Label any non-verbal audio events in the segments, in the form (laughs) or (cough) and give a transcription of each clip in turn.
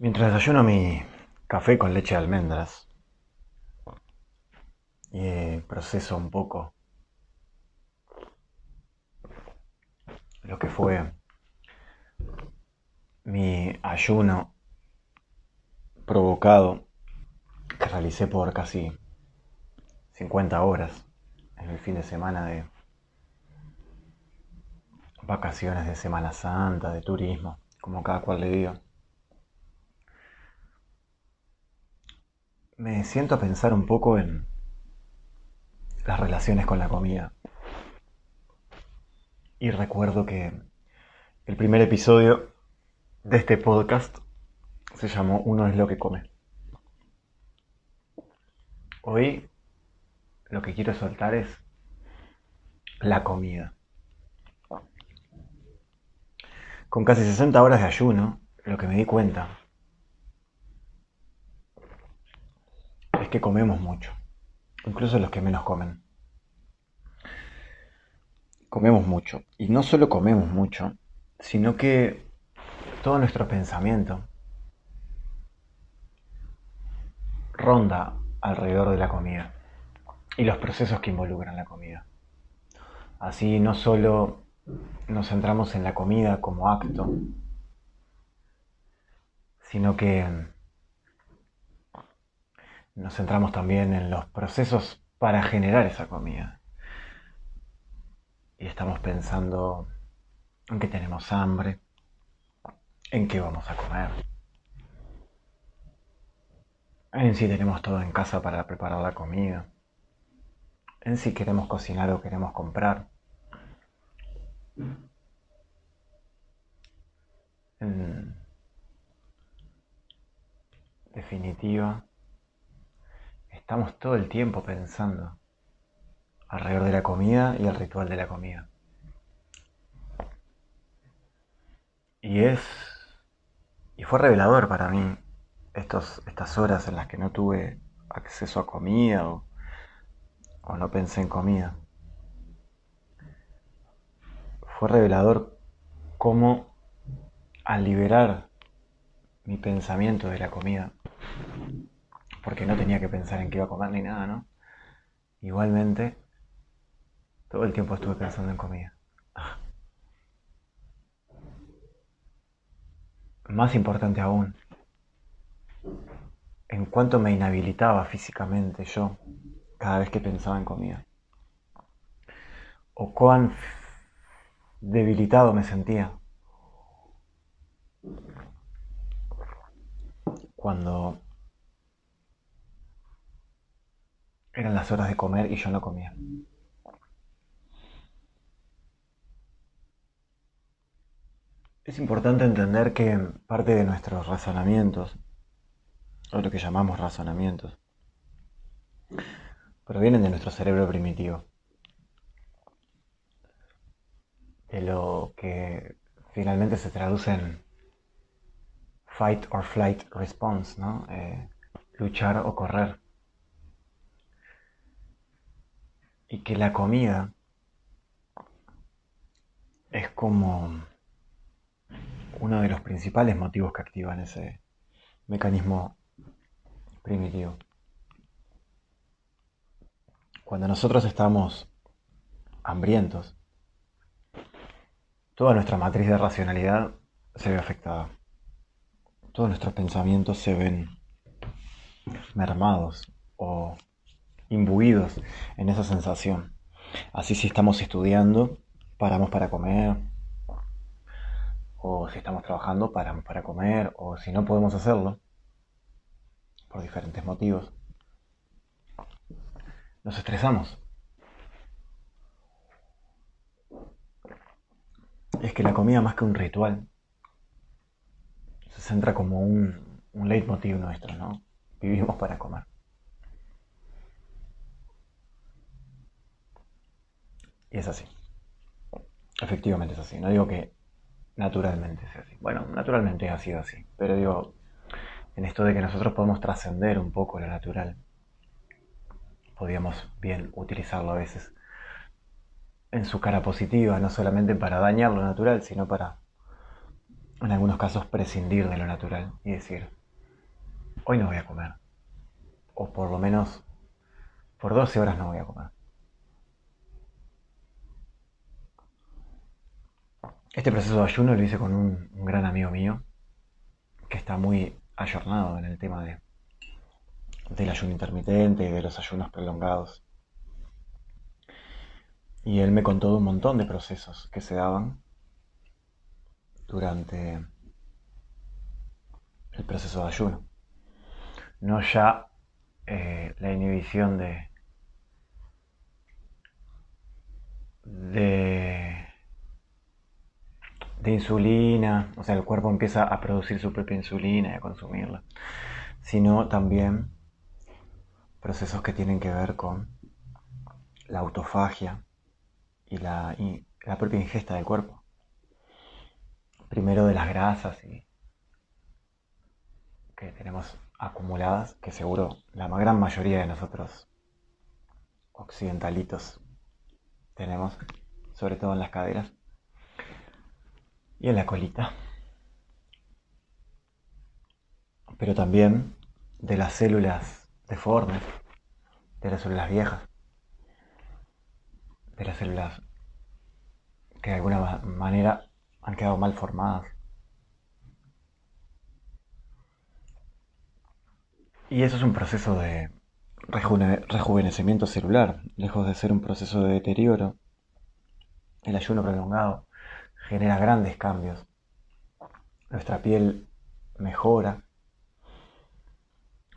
Mientras desayuno mi café con leche de almendras y proceso un poco lo que fue mi ayuno provocado que realicé por casi 50 horas en el fin de semana de vacaciones de Semana Santa, de turismo, como cada cual le diga. Me siento a pensar un poco en las relaciones con la comida. Y recuerdo que el primer episodio de este podcast se llamó Uno es lo que come. Hoy lo que quiero soltar es la comida. Con casi 60 horas de ayuno, lo que me di cuenta que comemos mucho, incluso los que menos comen. Comemos mucho, y no solo comemos mucho, sino que todo nuestro pensamiento ronda alrededor de la comida y los procesos que involucran la comida. Así no solo nos centramos en la comida como acto, sino que nos centramos también en los procesos para generar esa comida. Y estamos pensando en que tenemos hambre, en qué vamos a comer, en si tenemos todo en casa para preparar la comida en si queremos cocinar o queremos comprar. En definitiva, estamos todo el tiempo pensando alrededor de la comida y el ritual de la comida. Y es. Y fue revelador para mí estos, estas horas en las que no tuve acceso a comida o o no pensé en comida. Fue revelador cómo al liberar mi pensamiento de la comida, porque no tenía que pensar en qué iba a comer ni nada, ¿no? Igualmente, todo el tiempo estuve pensando en comida. Más importante aún, en cuanto me inhabilitaba físicamente yo cada vez que pensaba en comida. O cuán debilitado me sentía cuando eran las horas de comer y yo no comía. Es importante entender que parte de nuestros razonamientos, o lo que llamamos razonamientos, provienen de nuestro cerebro primitivo. De lo que finalmente se traduce en fight or flight response, ¿no? Eh, luchar o correr. Y que la comida es como uno de los principales motivos que activan ese mecanismo primitivo. Cuando nosotros estamos hambrientos, toda nuestra matriz de racionalidad se ve afectada. Todos nuestros pensamientos se ven mermados o imbuidos en esa sensación. Así si estamos estudiando, paramos para comer, o si estamos trabajando, paramos para comer, o si no podemos hacerlo, por diferentes motivos, nos estresamos. Es que la comida más que un ritual se centra como un, un leitmotiv nuestro, ¿no? Vivimos para comer. Y es así. Efectivamente es así. No digo que naturalmente sea así. Bueno, naturalmente ha sido así. Pero digo, en esto de que nosotros podemos trascender un poco lo natural podíamos bien utilizarlo a veces en su cara positiva, no solamente para dañar lo natural, sino para en algunos casos prescindir de lo natural y decir, hoy no voy a comer. O por lo menos por 12 horas no voy a comer. Este proceso de ayuno lo hice con un, gran amigo mío que está muy ayornado en el tema de, del ayuno intermitente y de los ayunos prolongados. Y él me contó un montón de procesos que se daban durante el proceso de ayuno. No ya eh, la inhibición de, de, de insulina, o sea, el cuerpo empieza a producir su propia insulina y a consumirla, sino también procesos que tienen que ver con la autofagia y la, propia ingesta del cuerpo. Primero de las grasas que tenemos acumuladas, que seguro la gran mayoría de nosotros occidentalitos tenemos, sobre todo en las caderas y en la colita. Pero también de las células deformes, de las células viejas, de las células que de alguna manera han quedado mal formadas. Y eso es un proceso de rejuvenecimiento celular, lejos de ser un proceso de deterioro. El ayuno prolongado genera grandes cambios. Nuestra piel mejora.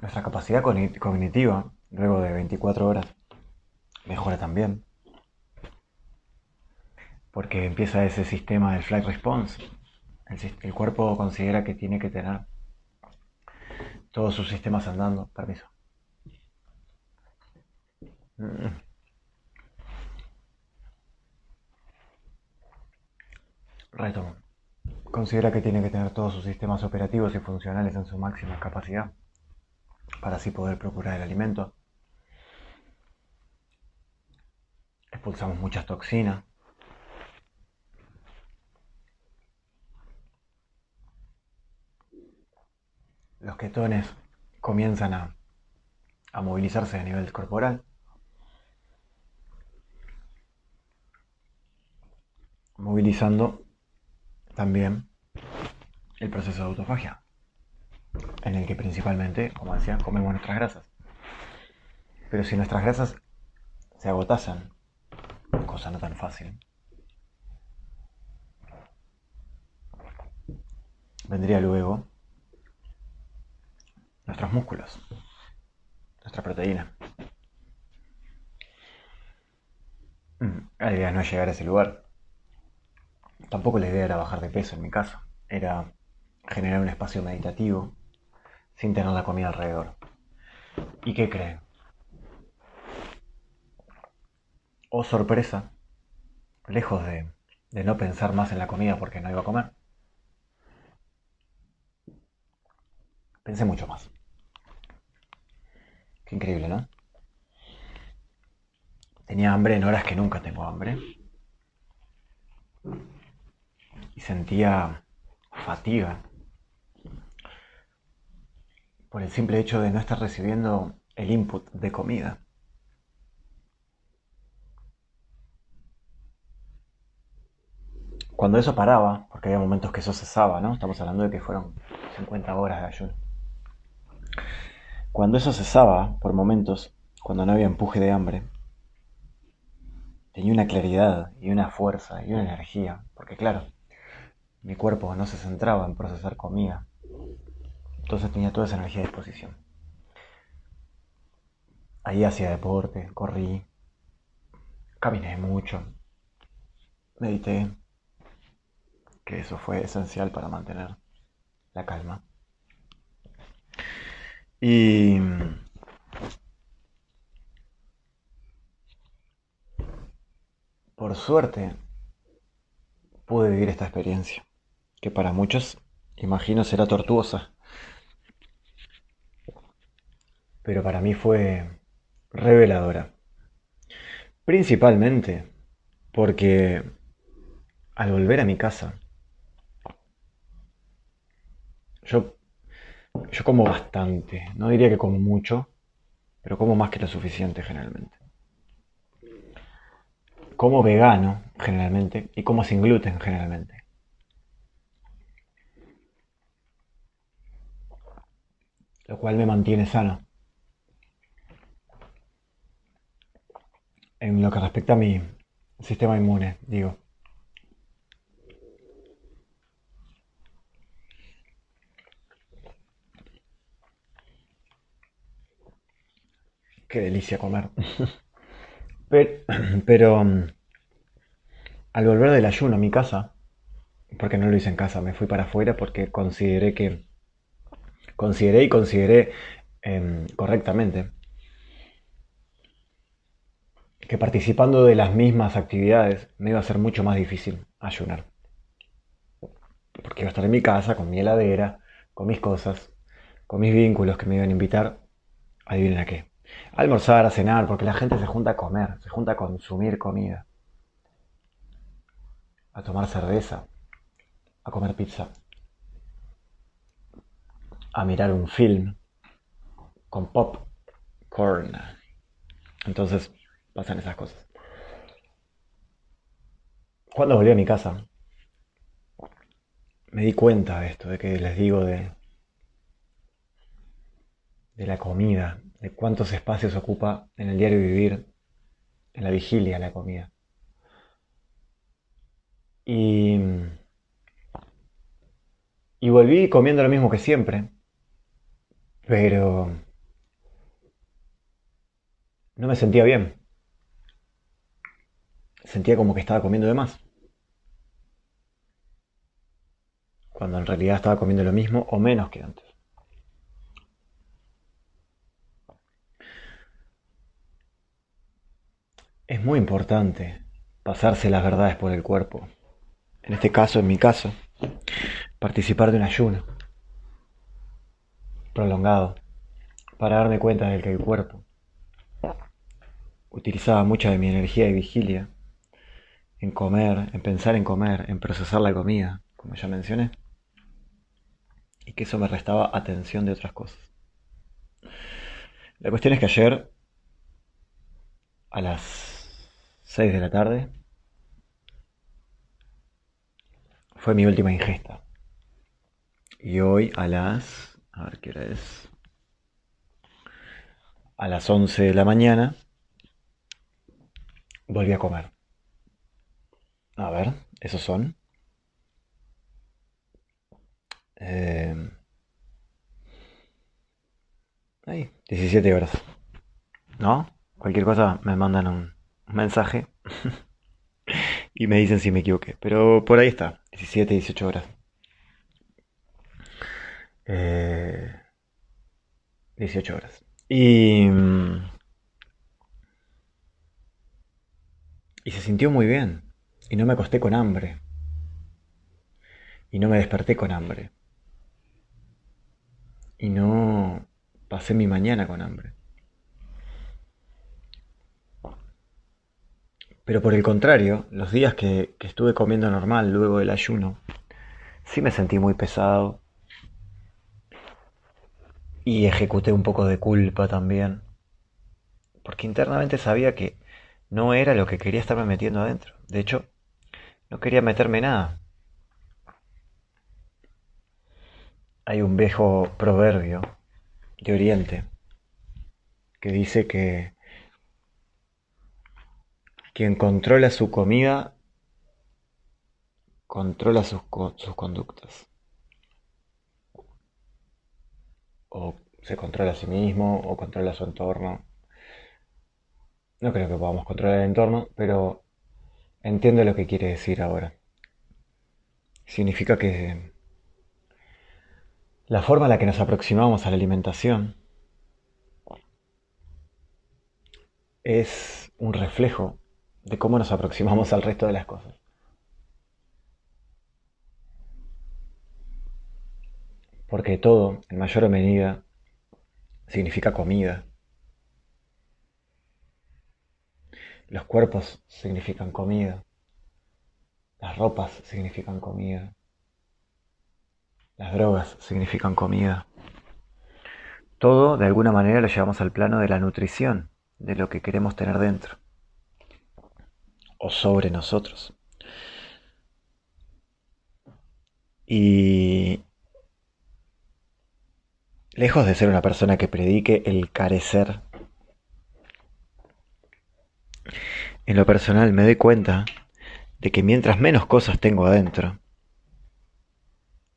Nuestra capacidad cognitiva, luego de 24 horas, mejora también porque empieza ese sistema del flight response. El, cuerpo considera que tiene que tener todos sus sistemas andando. Permiso. Mm. Retomo. Considera que tiene que tener todos sus sistemas operativos y funcionales en su máxima capacidad para así poder procurar el alimento. Expulsamos muchas toxinas los ketones comienzan a, movilizarse a nivel corporal. Movilizando también el proceso de autofagia, en el que principalmente, como decía, comemos nuestras grasas. Pero si nuestras grasas se agotasen, cosa no tan fácil, vendría luego nuestros músculos, nuestra proteína. Mm, la idea no es llegar a ese lugar. Tampoco la idea era bajar de peso en mi caso. Era generar un espacio meditativo sin tener la comida alrededor. ¿Y qué creen? Oh sorpresa, lejos de, de no pensar más en la comida porque no iba a comer, pensé mucho más. Qué increíble, ¿no? Tenía hambre en horas que nunca tengo hambre. Y sentía fatiga por el simple hecho de no estar recibiendo el input de comida. Cuando eso paraba, porque había momentos que eso cesaba, ¿no? Estamos hablando de que fueron 50 horas de ayuno. Cuando eso cesaba, por momentos, cuando no había empuje de hambre, tenía una claridad y una fuerza y una energía, porque claro, mi cuerpo no se centraba en procesar comida, entonces tenía toda esa energía a disposición. Ahí hacía deporte, corrí, caminé mucho, medité, que eso fue esencial para mantener la calma. Y por suerte pude vivir esta experiencia, que para muchos imagino será tortuosa, pero para mí fue reveladora. Principalmente porque al volver a mi casa, Yo, yo como bastante, no diría que como mucho, pero como más que lo suficiente generalmente. Como vegano generalmente y como sin gluten generalmente. Lo cual me mantiene sano. En lo que respecta a mi sistema inmune, digo. Qué delicia comer. (laughs) Pero, mm, al volver del ayuno a mi casa, porque no lo hice en casa, me fui para afuera porque consideré que, consideré y consideré em, correctamente que participando de las mismas actividades me iba a ser mucho más difícil ayunar. Porque iba a estar en mi casa, con mi heladera, con mis cosas, con mis vínculos que me iban a invitar, adivinen a qué. A almorzar, a cenar, porque la gente se junta a comer, se junta a consumir comida, a tomar cerveza, a comer pizza, a mirar un film con popcorn. Entonces pasan esas cosas. Cuando volví a mi casa, me di cuenta de esto, de que les digo de, de la comida, de cuántos espacios ocupa en el diario vivir, en la vigilia la comida. Y, y volví comiendo lo mismo que siempre, pero no me sentía bien. Sentía como que estaba comiendo de más. Cuando en realidad estaba comiendo lo mismo o menos que antes. Es muy importante pasarse las verdades por el cuerpo. En este caso, en mi caso, participar de un ayuno prolongado para darme cuenta de que el cuerpo utilizaba mucha de mi energía de vigilia en comer, en pensar en comer, en procesar la comida, como ya mencioné, y que eso me restaba atención de otras cosas. La cuestión es que ayer, a las 6 de la tarde fue mi última ingesta. Y hoy a las... A ver qué hora es. A las 11 de la mañana volví a comer. A ver, esos son. Eh, ahí, 17 horas. ¿No? Cualquier cosa me mandan un, mensaje (laughs) y me dicen si me equivoqué. Pero por ahí está, 17, 18 horas. Eh, 18 horas. Y, y se sintió muy bien. Y no me acosté con hambre. Y no me desperté con hambre. Y no pasé mi mañana con hambre. Pero por el contrario, los días que, estuve comiendo normal luego del ayuno, sí me sentí muy pesado. Y ejecuté un poco de culpa también. Porque internamente sabía que no era lo que quería estarme metiendo adentro. De hecho, no quería meterme nada. Hay un viejo proverbio de Oriente que dice que quien controla su comida controla sus, sus conductas. O se controla a sí mismo o controla su entorno. No creo que podamos controlar el entorno, pero entiendo lo que quiere decir ahora. Significa que la forma en la que nos aproximamos a la alimentación es un reflejo de cómo nos aproximamos al resto de las cosas. Porque todo, en mayor medida, significa comida. Los cuerpos significan comida. Las ropas significan comida. Las drogas significan comida. Todo, de alguna manera, lo llevamos al plano de la nutrición, de lo que queremos tener dentro o sobre nosotros. Y lejos de ser una persona que predique el carecer, en lo personal me doy cuenta de que mientras menos cosas tengo adentro,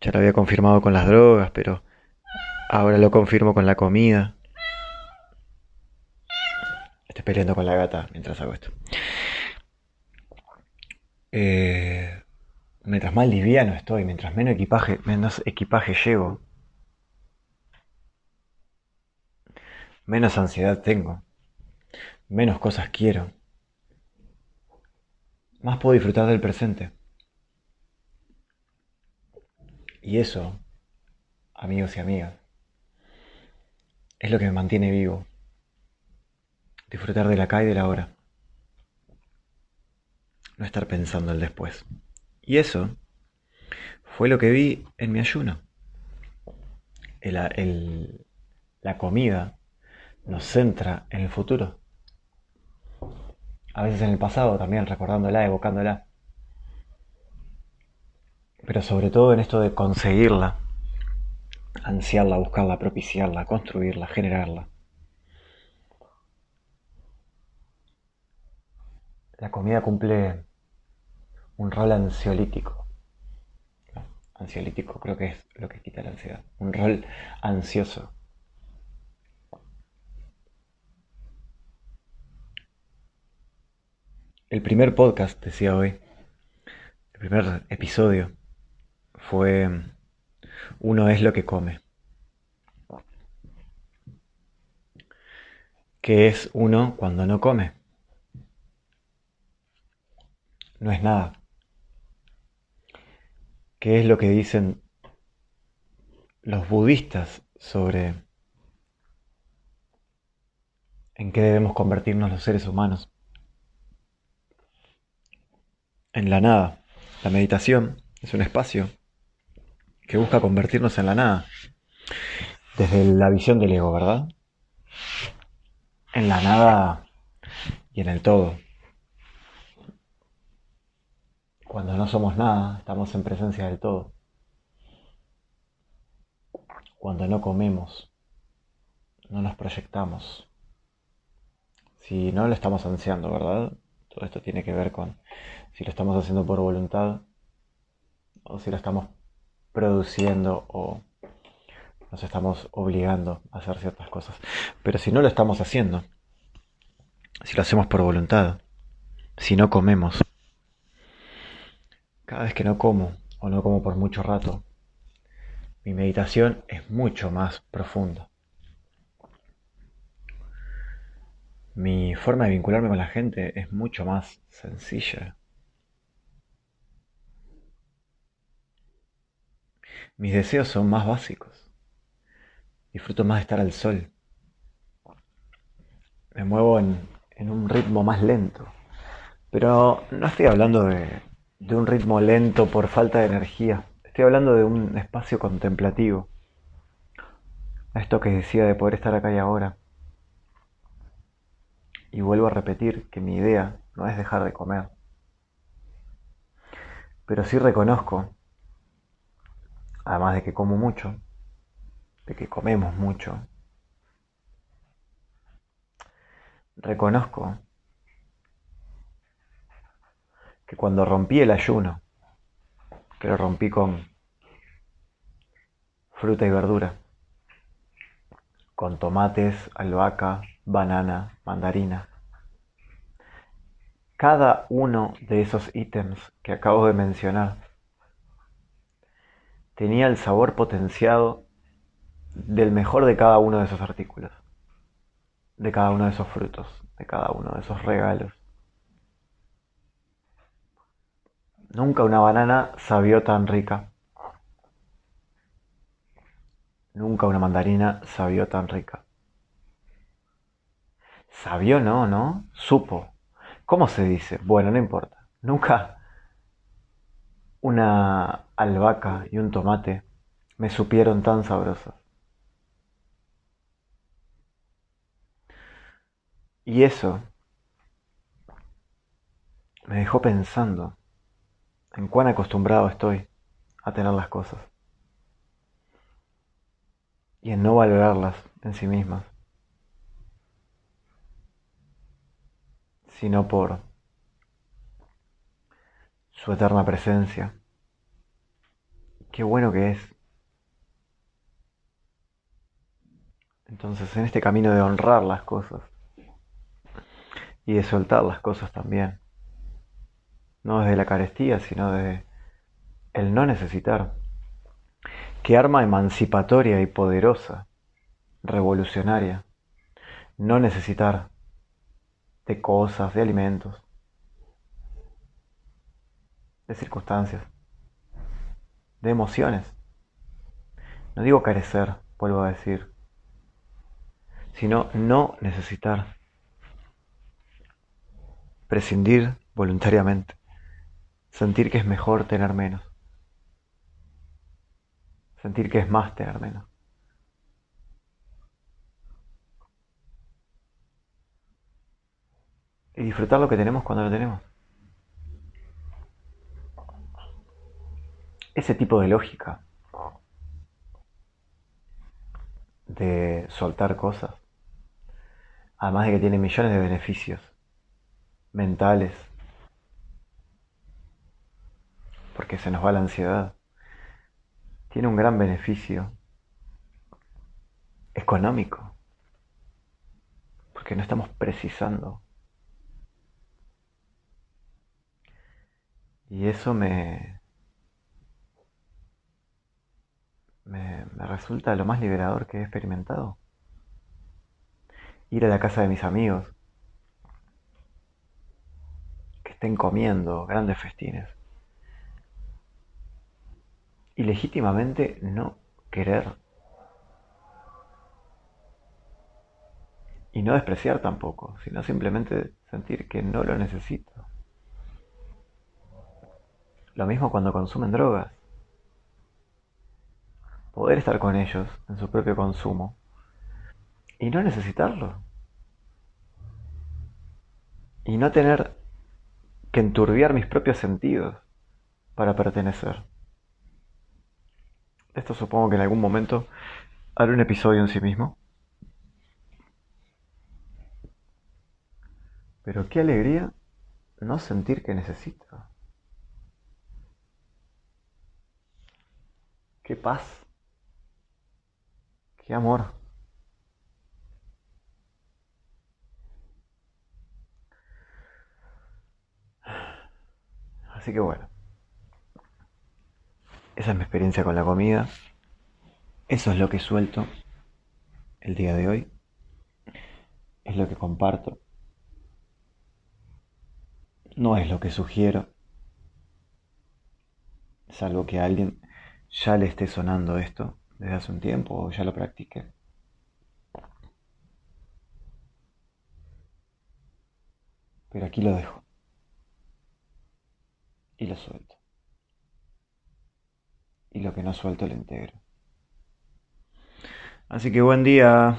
ya lo había confirmado con las drogas, pero ahora lo confirmo con la comida. Estoy peleando con la gata mientras hago esto. Eh, mientras más liviano estoy, mientras menos equipaje, menos equipaje llevo, menos ansiedad tengo, menos cosas quiero, más puedo disfrutar del presente. Y eso, amigos y amigas, es lo que me mantiene vivo. Disfrutar de la acá y de la hora. No estar pensando el después. Y eso fue lo que vi en mi ayuno. la comida nos centra en el futuro. A veces en el pasado también, recordándola, evocándola. Pero sobre todo en esto de conseguirla, ansiarla, buscarla, propiciarla, construirla, generarla. La comida cumple un rol ansiolítico. Ansiolítico creo que es lo que quita la ansiedad. Un rol ansioso. El primer podcast, decía hoy, el primer episodio, fue Uno es lo que come. ¿Qué es uno cuando no come? No es nada. ¿Qué es lo que dicen los budistas sobre en qué debemos convertirnos los seres humanos? En la nada. La meditación es un espacio que busca convertirnos en la nada. Desde la visión del ego, ¿verdad? En la nada y en el todo. Cuando no somos nada, estamos en presencia del todo. Cuando no comemos, no nos proyectamos. Si no lo estamos ansiando, ¿verdad? Todo esto tiene que ver con si lo estamos haciendo por voluntad o si lo estamos produciendo o nos estamos obligando a hacer ciertas cosas. Pero si no lo estamos haciendo, si lo hacemos por voluntad, si no comemos, cada vez que no como o no como por mucho rato, mi meditación es mucho más profunda. Mi forma de vincularme con la gente es mucho más sencilla. Mis deseos son más básicos. Disfruto más de estar al sol. Me muevo en, un ritmo más lento. Pero no estoy hablando de, de un ritmo lento por falta de energía. Estoy hablando de un espacio contemplativo. Esto que decía de poder estar acá y ahora. Y vuelvo a repetir que mi idea no es dejar de comer. Pero sí reconozco, además de que como mucho, de que comemos mucho, reconozco que cuando rompí el ayuno, que lo rompí con fruta y verdura, con tomates, albahaca, banana, mandarina. Cada uno de esos ítems que acabo de mencionar tenía el sabor potenciado del mejor de cada uno de esos artículos, de cada uno de esos frutos, de cada uno de esos regalos. Nunca una banana sabió tan rica. Nunca una mandarina sabió tan rica. Sabió no, ¿no? Supo. ¿Cómo se dice? Bueno, no importa. Nunca una albahaca y un tomate me supieron tan sabrosas. Y eso me dejó pensando en cuán acostumbrado estoy a tener las cosas y en no valorarlas en sí mismas, sino por su eterna presencia. Qué bueno que es. Entonces, en este camino de honrar las cosas y de soltar las cosas también, no desde la carestía, sino de el no necesitar. Qué arma emancipatoria y poderosa, revolucionaria, no necesitar de cosas, de alimentos, de circunstancias, de emociones. No digo carecer, vuelvo a decir, sino no necesitar. Prescindir voluntariamente. Sentir que es mejor tener menos. Sentir que es más tener menos. Y disfrutar lo que tenemos cuando lo tenemos. ese tipo de lógica de soltar cosas, además de que tiene millones de beneficios mentales, porque se nos va la ansiedad, tiene un gran beneficio económico, porque no estamos precisando. Y eso me, me, resulta lo más liberador que he experimentado. Ir a la casa de mis amigos, que estén comiendo grandes festines. Y legítimamente no querer. Y no despreciar tampoco, sino simplemente sentir que no lo necesito. Lo mismo cuando consumen drogas poder estar con ellos en su propio consumo y no necesitarlo. Y no tener que enturbiar mis propios sentidos para pertenecer. Esto supongo que en algún momento haré un episodio en sí mismo. Pero qué alegría no sentir que necesito. Qué paz. Qué amor. Así que bueno. Esa es mi experiencia con la comida. Eso es lo que suelto el día de hoy. Es lo que comparto. No es lo que sugiero. Salvo que alguien ya le esté sonando esto desde hace un tiempo o ya lo practiqué. Pero aquí lo dejo. Y lo suelto. Y lo que no suelto lo integro. Así que buen día.